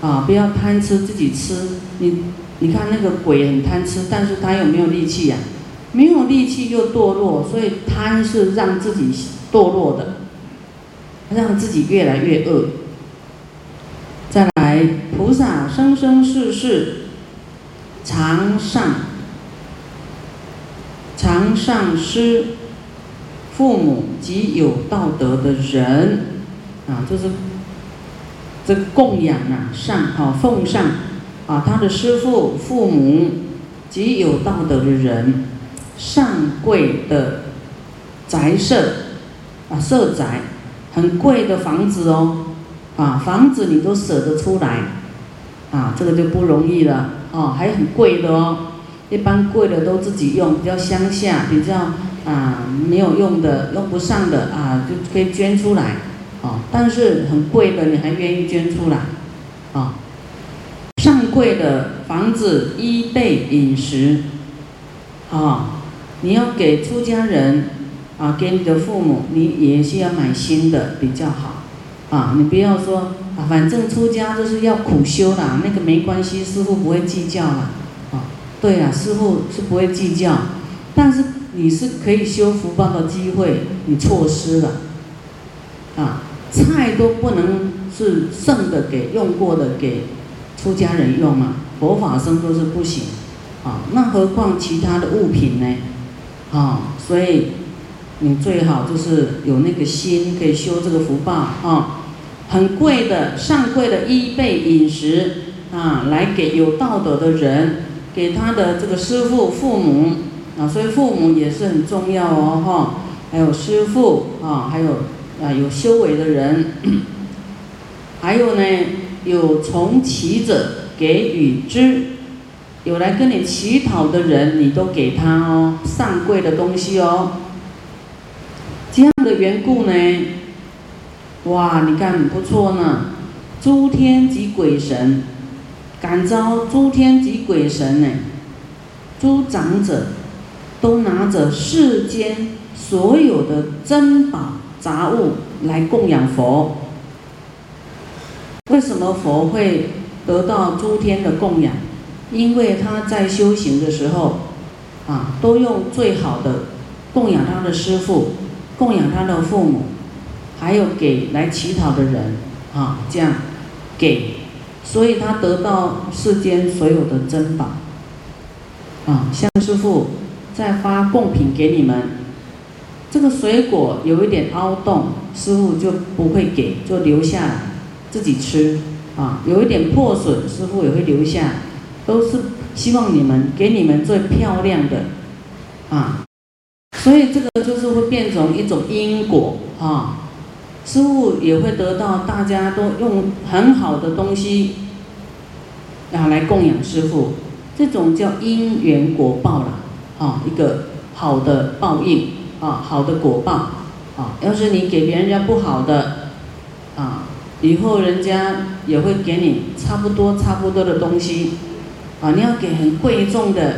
啊，不要贪吃自己吃。你你看那个鬼很贪吃，但是他有没有力气呀？没有力气又堕落，所以贪是让自己堕落的，让自己越来越恶。再来，菩萨生生世世常上常上师父母及有道德的人啊，就是这个供养啊，上啊奉上啊他的师父父母及有道德的人。上贵的宅舍啊，社宅很贵的房子哦，啊，房子你都舍得出来，啊，这个就不容易了哦，还很贵的哦，一般贵的都自己用，比较乡下，比较啊没有用的、用不上的啊，就可以捐出来，啊，但是很贵的你还愿意捐出来，啊，上贵的房子、衣被、饮食，啊。你要给出家人啊，给你的父母，你也是要买新的比较好，啊，你不要说啊，反正出家就是要苦修啦，那个没关系，师傅不会计较啦，啊，对啊，师傅是不会计较，但是你是可以修福报的机会，你错失了，啊，菜都不能是剩的给用过的给出家人用嘛，佛法僧都是不行，啊，那何况其他的物品呢？啊，所以你最好就是有那个心，可以修这个福报啊。很贵的、上贵的衣被饮食啊，来给有道德的人，给他的这个师父、父母啊。所以父母也是很重要哦，哈。还有师父啊，还有啊有修为的人，还有呢有从乞者给予之。有来跟你乞讨的人，你都给他哦，上贵的东西哦。这样的缘故呢，哇，你看不错呢。诸天及鬼神感召诸天及鬼神呢，诸长者都拿着世间所有的珍宝杂物来供养佛。为什么佛会得到诸天的供养？因为他在修行的时候，啊，都用最好的供养他的师父，供养他的父母，还有给来乞讨的人，啊，这样给，所以他得到世间所有的珍宝，啊，像师父在发贡品给你们，这个水果有一点凹洞，师傅就不会给，就留下自己吃，啊，有一点破损，师傅也会留下。都是希望你们给你们最漂亮的，啊，所以这个就是会变成一种因果啊，师傅也会得到大家都用很好的东西，啊来供养师傅，这种叫因缘果报了，啊一个好的报应啊好的果报啊，要是你给别人家不好的，啊以后人家也会给你差不多差不多的东西。啊，你要给很贵重的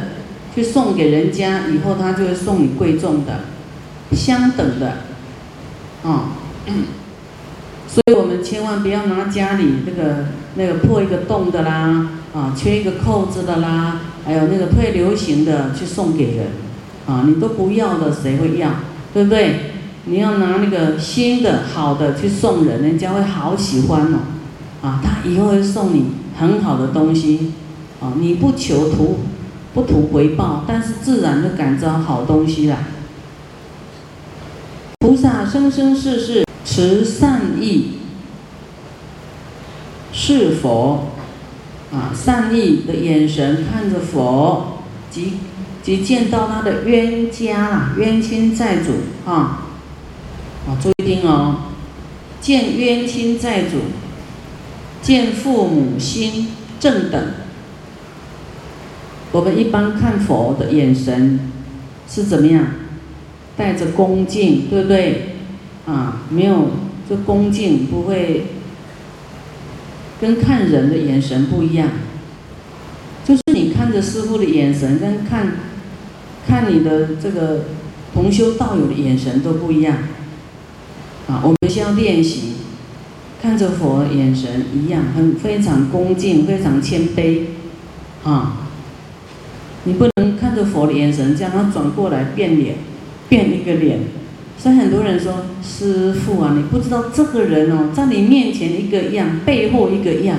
去送给人家，以后他就会送你贵重的，相等的，啊，所以我们千万不要拿家里那个那个破一个洞的啦，啊，缺一个扣子的啦，还有那个退流行的去送给人，啊，你都不要的，谁会要？对不对？你要拿那个新的好的去送人，人家会好喜欢哦，啊，他以后会送你很好的东西。啊，你不求图，不图回报，但是自然就感召好东西了。菩萨生生世世持善意，是佛，啊，善意的眼神看着佛，即即见到他的冤家啦，冤亲债主啊，啊，注意听哦，见冤亲债主，见父母心正等。我们一般看佛的眼神是怎么样？带着恭敬，对不对？啊，没有就恭敬，不会跟看人的眼神不一样。就是你看着师傅的眼神，跟看看你的这个同修道友的眼神都不一样。啊，我们先要练习，看着佛眼神一样，很非常恭敬，非常谦卑，啊，你不能看着佛的眼神，这样他转过来变脸，变一个脸。所以很多人说，师傅啊，你不知道这个人哦，在你面前一个样，背后一个样。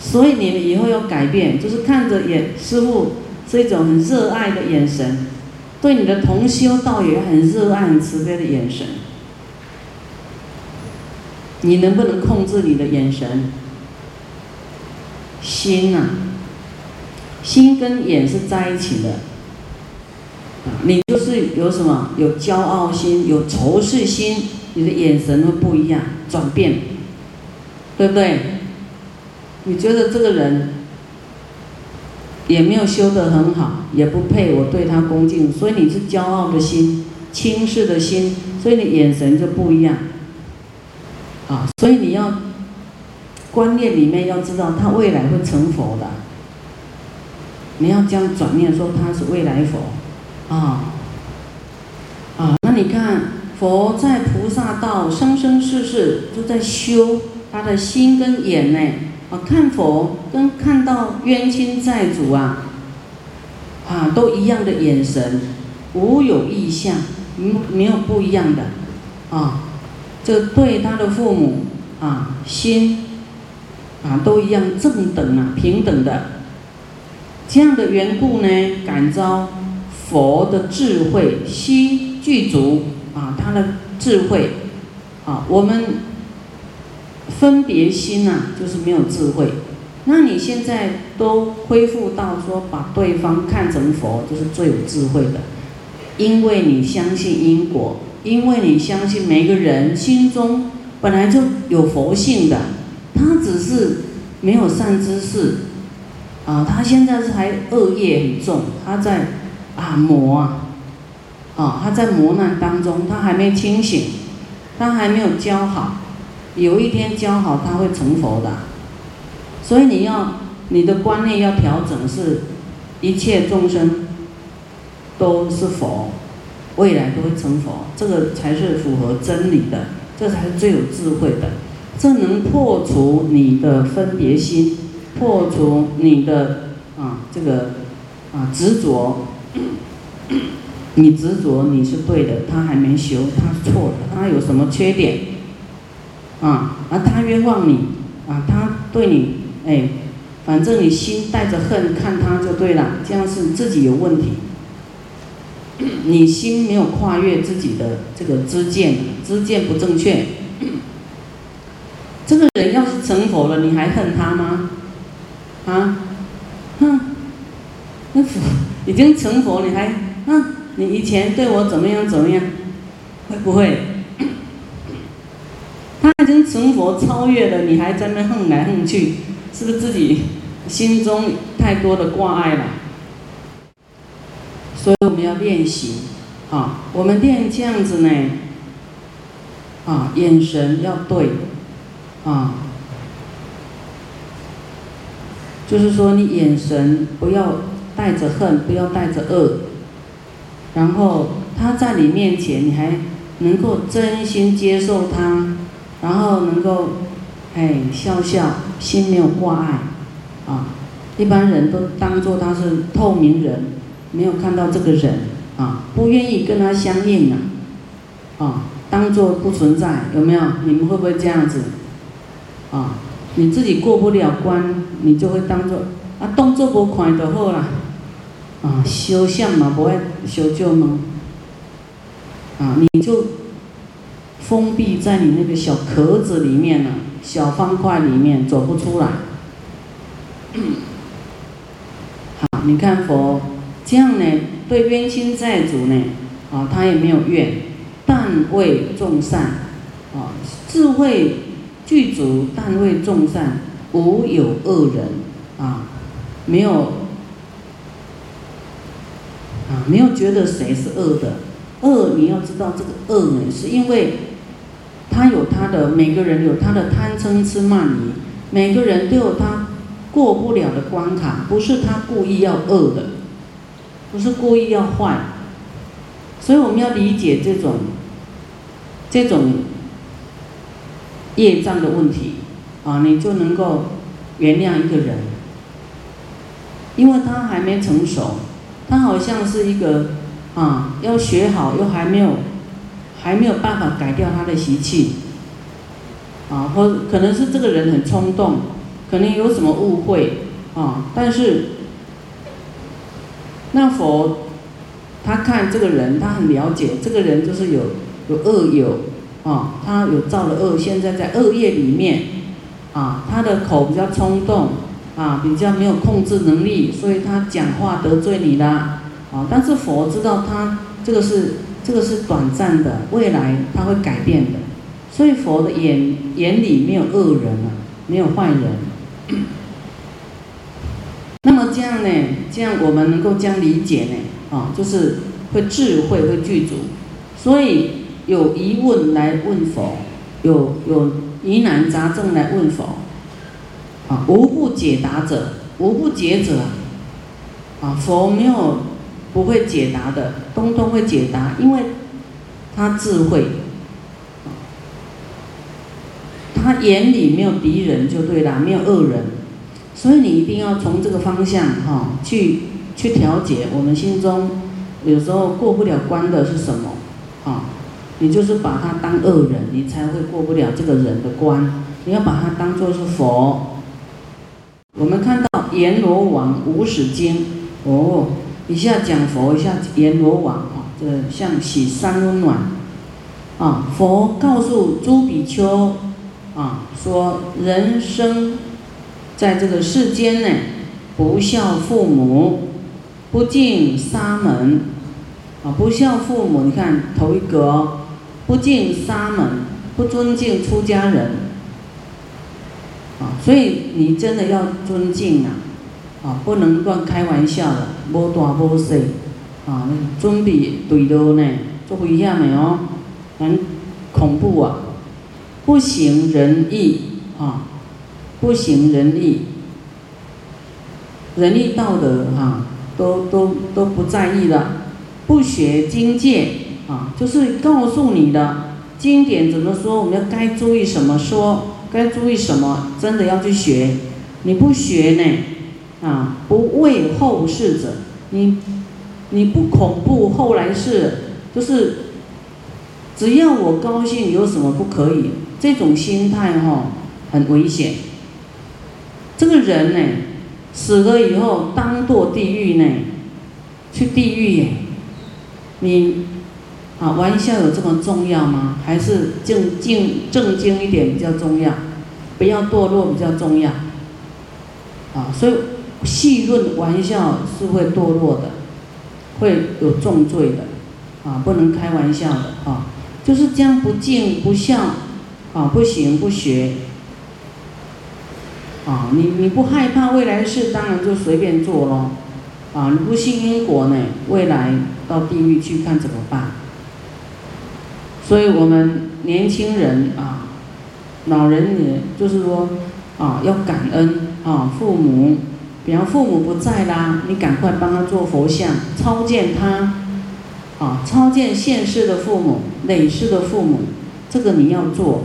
所以你们以后要改变，就是看着眼师傅是一种很热爱的眼神，对你的同修道也很热爱、很慈悲的眼神。你能不能控制你的眼神？心呐，心跟眼是在一起的。你就是有什么有骄傲心、有仇视心，你的眼神会不一样，转变，对不对？你觉得这个人也没有修得很好，也不配我对他恭敬，所以你是骄傲的心、轻视的心，所以你眼神就不一样。啊，所以你要观念里面要知道，他未来会成佛的。你要这样转念说他是未来佛，啊，啊，那你看佛在菩萨道生生世世都在修他的心跟眼呢，啊，看佛跟看到冤亲债主啊，啊，都一样的眼神，无有异相，没没有不一样的，啊。这对他的父母啊，心啊都一样正等啊，平等的，这样的缘故呢，感召佛的智慧悉具足啊，他的智慧啊，我们分别心呐，就是没有智慧。那你现在都恢复到说，把对方看成佛，就是最有智慧的，因为你相信因果。因为你相信每个人心中本来就有佛性的，他只是没有善知识，啊，他现在是还恶业很重，他在啊磨啊，啊他在磨难当中，他还没清醒，他还没有教好，有一天教好他会成佛的，所以你要你的观念要调整，是一切众生都是佛。未来都会成佛，这个才是符合真理的，这才是最有智慧的，这能破除你的分别心，破除你的啊这个啊执着，你执着你是对的，他还没修，他是错的，他有什么缺点啊？而他冤枉你啊，他对你哎，反正你心带着恨看他就对了，这样是自己有问题。你心没有跨越自己的这个知见，知见不正确。这个人要是成佛了，你还恨他吗？啊？哼，那佛已经成佛，你还哼？你以前对我怎么样怎么样？会不会？他已经成佛超越了，你还在那恨来恨去，是不是自己心中太多的挂碍了？所以我们要练习，啊，我们练这样子呢，啊，眼神要对，啊，就是说你眼神不要带着恨，不要带着恶，然后他在你面前，你还能够真心接受他，然后能够，哎，笑笑，心没有挂碍，啊，一般人都当做他是透明人。没有看到这个人啊，不愿意跟他相应了，啊，当做不存在，有没有？你们会不会这样子？啊，你自己过不了关，你就会当做啊，动作不快就好啦，啊，修相嘛，不会修旧吗？啊，你就封闭在你那个小壳子里面了，小方块里面走不出来。好，你看佛。这样呢，对冤亲债主呢，啊，他也没有怨，但为众善，啊，智慧具足，但为众善，无有恶人，啊，没有，啊，没有觉得谁是恶的，恶你要知道这个恶呢，是因为他有他的，每个人有他的贪嗔痴慢疑，每个人都有他过不了的关卡，不是他故意要恶的。不是故意要坏，所以我们要理解这种，这种业障的问题，啊，你就能够原谅一个人，因为他还没成熟，他好像是一个啊，要学好又还没有，还没有办法改掉他的习气，啊，或可能是这个人很冲动，可能有什么误会，啊，但是那佛他看这个人，他很了解，这个人就是有有恶有。啊，他有造了恶，现在在恶业里面，啊，他的口比较冲动，啊，比较没有控制能力，所以他讲话得罪你了，啊，但是佛知道他这个是这个是短暂的，未来他会改变的，所以佛的眼眼里没有恶人啊，没有坏人。那么这样呢，这样我们能够将理解呢，啊，就是会智慧会具足，所以。有疑问来问佛，有有疑难杂症来问佛，啊，无不解答者，无不解者，啊，佛没有不会解答的，通通会解答，因为他智慧，他眼里没有敌人就对了，没有恶人，所以你一定要从这个方向哈去去调节我们心中有时候过不了关的是什么，啊。你就是把他当恶人，你才会过不了这个人的关。你要把他当做是佛。我们看到《阎罗王无始经》，哦，一下讲佛，一下阎罗王，啊，这像洗三温暖。啊，佛告诉朱比丘，啊，说人生在这个世间呢，不孝父母，不敬沙门，啊，不孝父母，你看头一格。不敬沙门，不尊敬出家人，啊，所以你真的要尊敬啊，啊，不能乱开玩笑的，无大无小，啊，准备对路呢，做危险的哦，很恐怖啊，不行仁义啊，不行仁义，仁义道德哈，都都都不在意了，不学经戒。啊，就是告诉你的经典怎么说，我们要该注意什么说，该注意什么，真的要去学。你不学呢，啊，不畏后世者，你你不恐怖后来世，就是只要我高兴，有什么不可以？这种心态哈，很危险。这个人呢，死了以后当堕地狱呢，去地狱耶，你。啊，玩笑有这么重要吗？还是正经正经一点比较重要？不要堕落比较重要。啊，所以戏论玩笑是会堕落的，会有重罪的。啊，不能开玩笑的啊，就是这样不敬不孝，啊，不行不学。啊，你你不害怕未来的事，当然就随便做咯。啊，你不信因果呢，未来到地狱去看怎么办？所以我们年轻人啊，老人也就是说啊，要感恩啊，父母，比方父母不在啦，你赶快帮他做佛像，超荐他，啊，超荐现世的父母、累世的父母，这个你要做，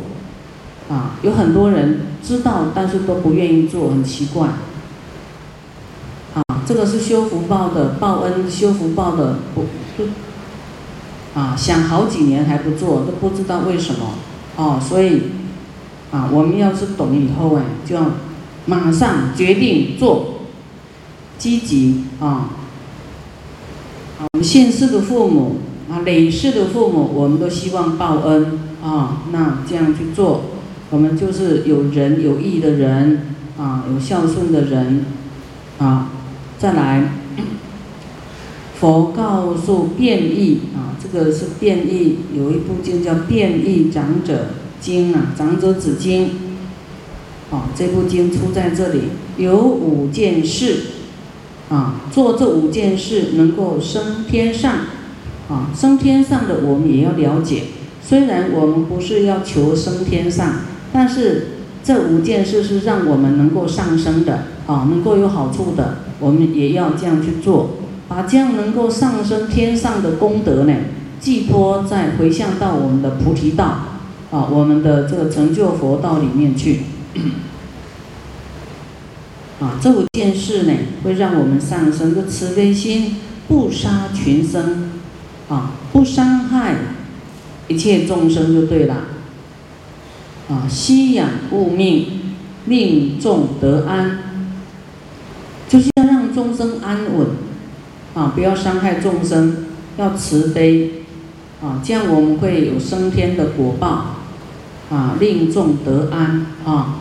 啊，有很多人知道，但是都不愿意做，很奇怪，啊，这个是修福报的报恩，修福报的不不。啊，想好几年还不做，都不知道为什么，哦，所以，啊，我们要是懂以后哎，就要马上决定做，积极啊，啊，我们现世的父母啊，累世的父母，我们都希望报恩啊，那这样去做，我们就是有仁有义的人啊，有孝顺的人啊，再来。佛告诉变异啊，这个是变异，有一部经叫《变异长者经》啊，《长者子经》。啊，这部经出在这里，有五件事啊，做这五件事能够升天上啊，升天上的我们也要了解。虽然我们不是要求升天上，但是这五件事是让我们能够上升的啊，能够有好处的，我们也要这样去做。把这样能够上升天上的功德呢，寄托在回向到我们的菩提道，啊我们的这个成就佛道里面去。啊，这五件事呢，会让我们上升的慈悲心，不杀群生，啊，不伤害一切众生就对了。啊，息养物命，令众得安，就是要让众生安稳，啊，不要伤害众生，要慈悲，啊，这样我们会有升天的果报，啊，令众得安，啊。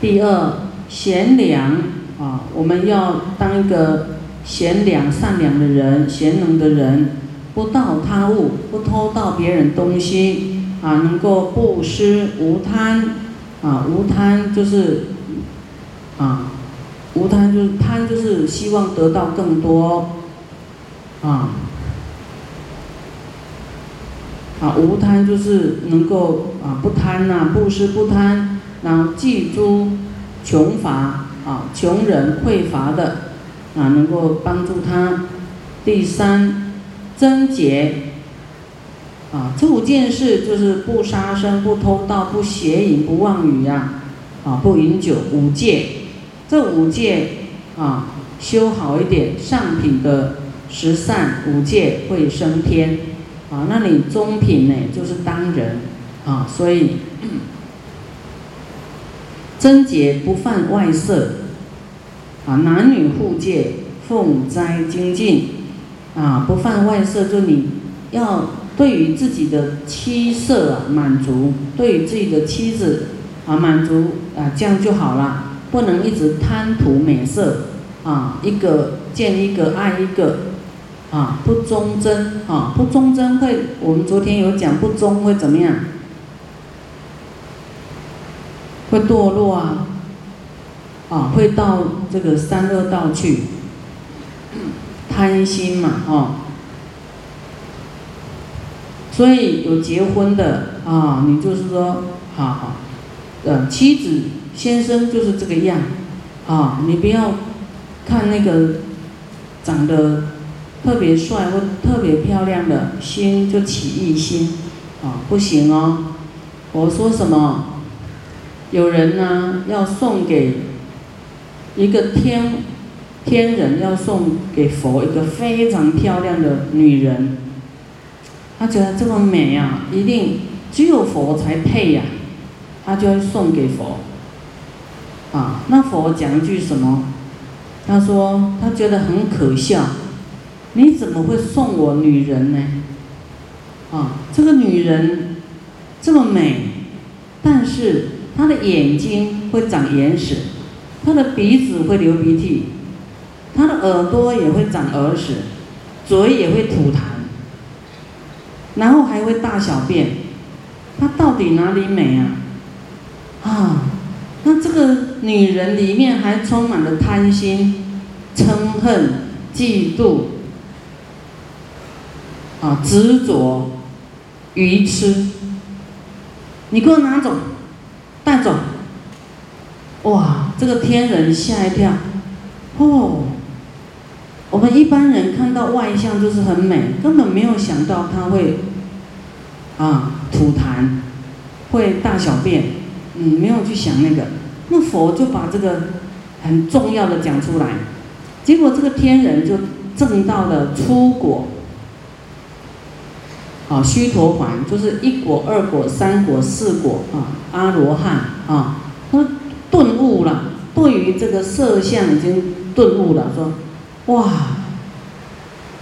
第二。贤良啊，我们要当一个贤良、善良的人，贤能的人，不盗他物，不偷盗别人东西啊，能够布施无贪啊，无贪就是啊，无贪就是贪就是希望得到更多啊，啊无贪就是能够啊不贪呐，布施不贪，然后记住。穷乏啊，穷人匮乏的啊，能够帮助他。第三，贞洁啊，这五件事就是不杀生、不偷盗、不邪淫、不妄语呀，啊，不饮酒，五戒。这五戒啊，修好一点，上品的十善五戒会升天啊。那你中品呢，就是当人啊，所以。贞洁不犯外色，啊，男女互戒，奉斋精进，啊，不犯外色，就你要对于自己的妻色啊满足，对于自己的妻子啊满足啊，这样就好了，不能一直贪图美色，啊，一个见一个爱一个，啊，不忠贞，啊，不忠贞会，我们昨天有讲不忠会怎么样？会堕落啊，啊，会到这个三恶道去，贪心嘛，哦，所以有结婚的啊，你就是说，好好，呃，妻子先生就是这个样，啊，你不要看那个长得特别帅或特别漂亮的，心就起异心，啊，不行哦，我说什么？有人呢要送给一个天天人，要送给佛一个非常漂亮的女人，他觉得这么美呀，一定只有佛才配呀，他就要送给佛。啊，那佛讲一句什么？他说他觉得很可笑，你怎么会送我女人呢？啊，这个女人这么美，但是。他的眼睛会长眼屎，他的鼻子会流鼻涕，他的耳朵也会长耳屎，嘴也会吐痰，然后还会大小便，他到底哪里美啊？啊，那这个女人里面还充满了贪心、嗔恨、嫉妒，啊，执着、愚痴，你给我拿走。带走，哇！这个天人吓一跳，哦！我们一般人看到外相就是很美，根本没有想到他会啊吐痰，会大小便，嗯，没有去想那个。那佛就把这个很重要的讲出来，结果这个天人就证到了出果。啊，须陀环就是一果、二果、三果、四果啊，阿罗汉啊，他顿悟了，对于这个色相已经顿悟了，说，哇，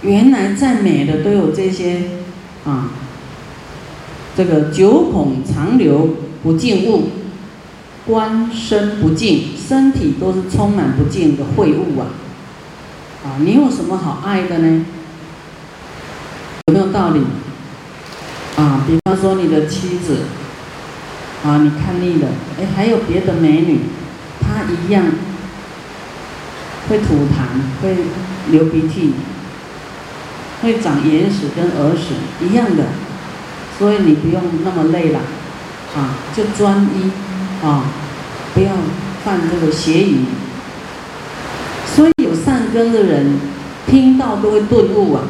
原来再美的都有这些啊，这个九孔长流不净物，观身不净，身体都是充满不净的秽物啊，啊，你有什么好爱的呢？有没有道理？啊，比方说你的妻子，啊，你看腻了，哎，还有别的美女，她一样会吐痰，会流鼻涕，会长眼屎跟耳屎一样的，所以你不用那么累了，啊，就专一，啊，不要犯这个邪淫。所以有善根的人听到都会顿悟啊。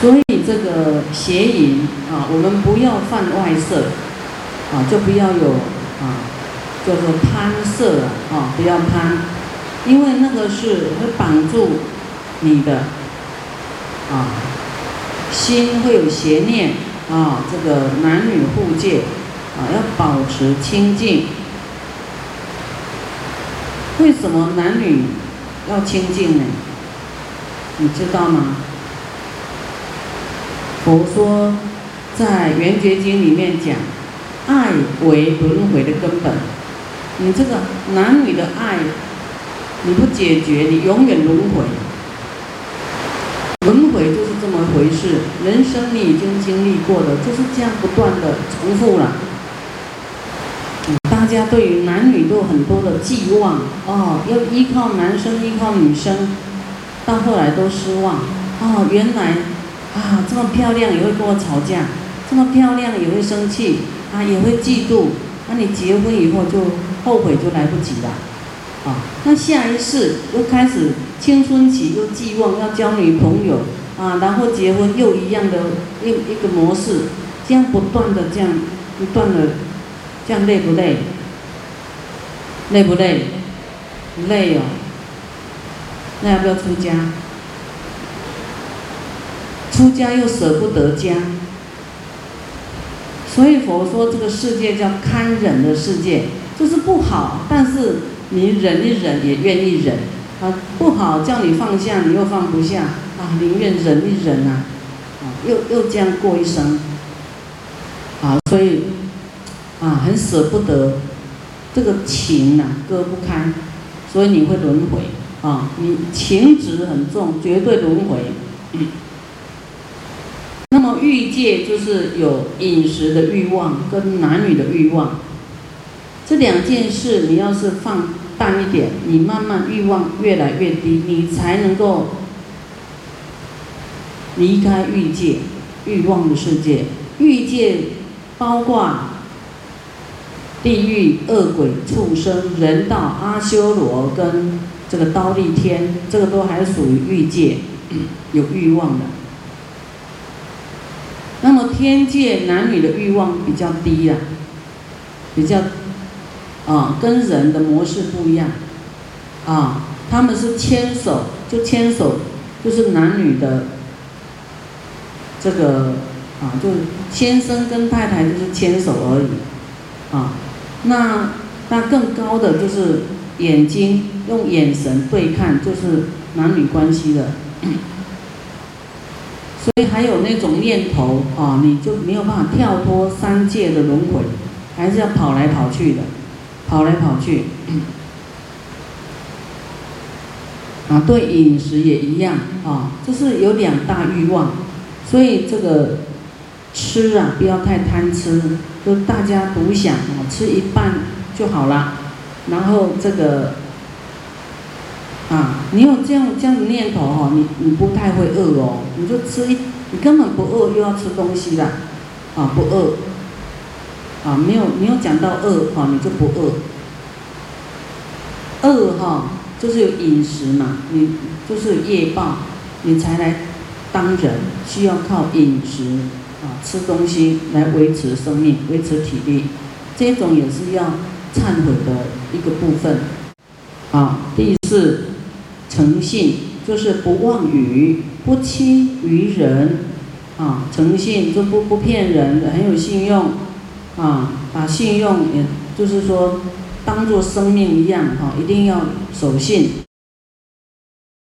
所以这个邪淫啊，我们不要犯外色，啊，就不要有啊，叫做贪色啊，不要贪，因为那个是会绑住你的啊，心会有邪念啊，这个男女互戒啊，要保持清净。为什么男女要清净呢？你知道吗？佛说，在《圆觉经》里面讲，爱为轮回的根本。你这个男女的爱，你不解决，你永远轮回。轮回就是这么回事，人生你已经经历过了，就是这样不断的重复了。大家对于男女都有很多的寄望哦，要依靠男生，依靠女生，到后来都失望哦，原来。啊，这么漂亮也会跟我吵架，这么漂亮也会生气，啊，也会嫉妒。那你结婚以后就后悔就来不及了，啊，那下一世又开始青春期又寄望要交女朋友，啊，然后结婚又一样的一一个模式，这样不断的这样不断的这样累不累？累不累？累哦。那要不要出家？出家又舍不得家，所以佛说这个世界叫堪忍的世界，就是不好，但是你忍一忍也愿意忍。啊，不好叫你放下你又放不下啊，宁愿忍一忍啊，啊，又又这样过一生，啊，所以啊很舍不得，这个情呐割不开，所以你会轮回。啊，你情执很重，绝对轮回。欲界就是有饮食的欲望跟男女的欲望，这两件事你要是放淡一点，你慢慢欲望越来越低，你才能够离开欲界欲望的世界。欲界包括地狱、恶鬼、畜生、人道、阿修罗跟这个刀立天，这个都还属于欲界，有欲望的。那么天界男女的欲望比较低呀，比较，啊，跟人的模式不一样，啊，他们是牵手就牵手，就是男女的，这个啊，就先生跟太太就是牵手而已，啊，那那更高的就是眼睛用眼神对看，就是男女关系的。所以还有那种念头啊，你就没有办法跳脱三界的轮回，还是要跑来跑去的，跑来跑去。啊，对饮食也一样啊，就是有两大欲望，所以这个吃啊，不要太贪吃，就大家独享啊，吃一半就好了，然后这个。啊，你有这样这样的念头哦，你你不太会饿哦，你就吃一，你根本不饿又要吃东西啦，啊不饿，啊没有没有讲到饿哈，你就不饿，饿哈就是有饮食嘛，你就是业报，你才来当人，需要靠饮食啊吃东西来维持生命，维持体力，这种也是要忏悔的一个部分，啊第四。诚信就是不妄语，不欺于人，啊，诚信就不不骗人，很有信用，啊，把信用也就是说当做生命一样，哈，一定要守信。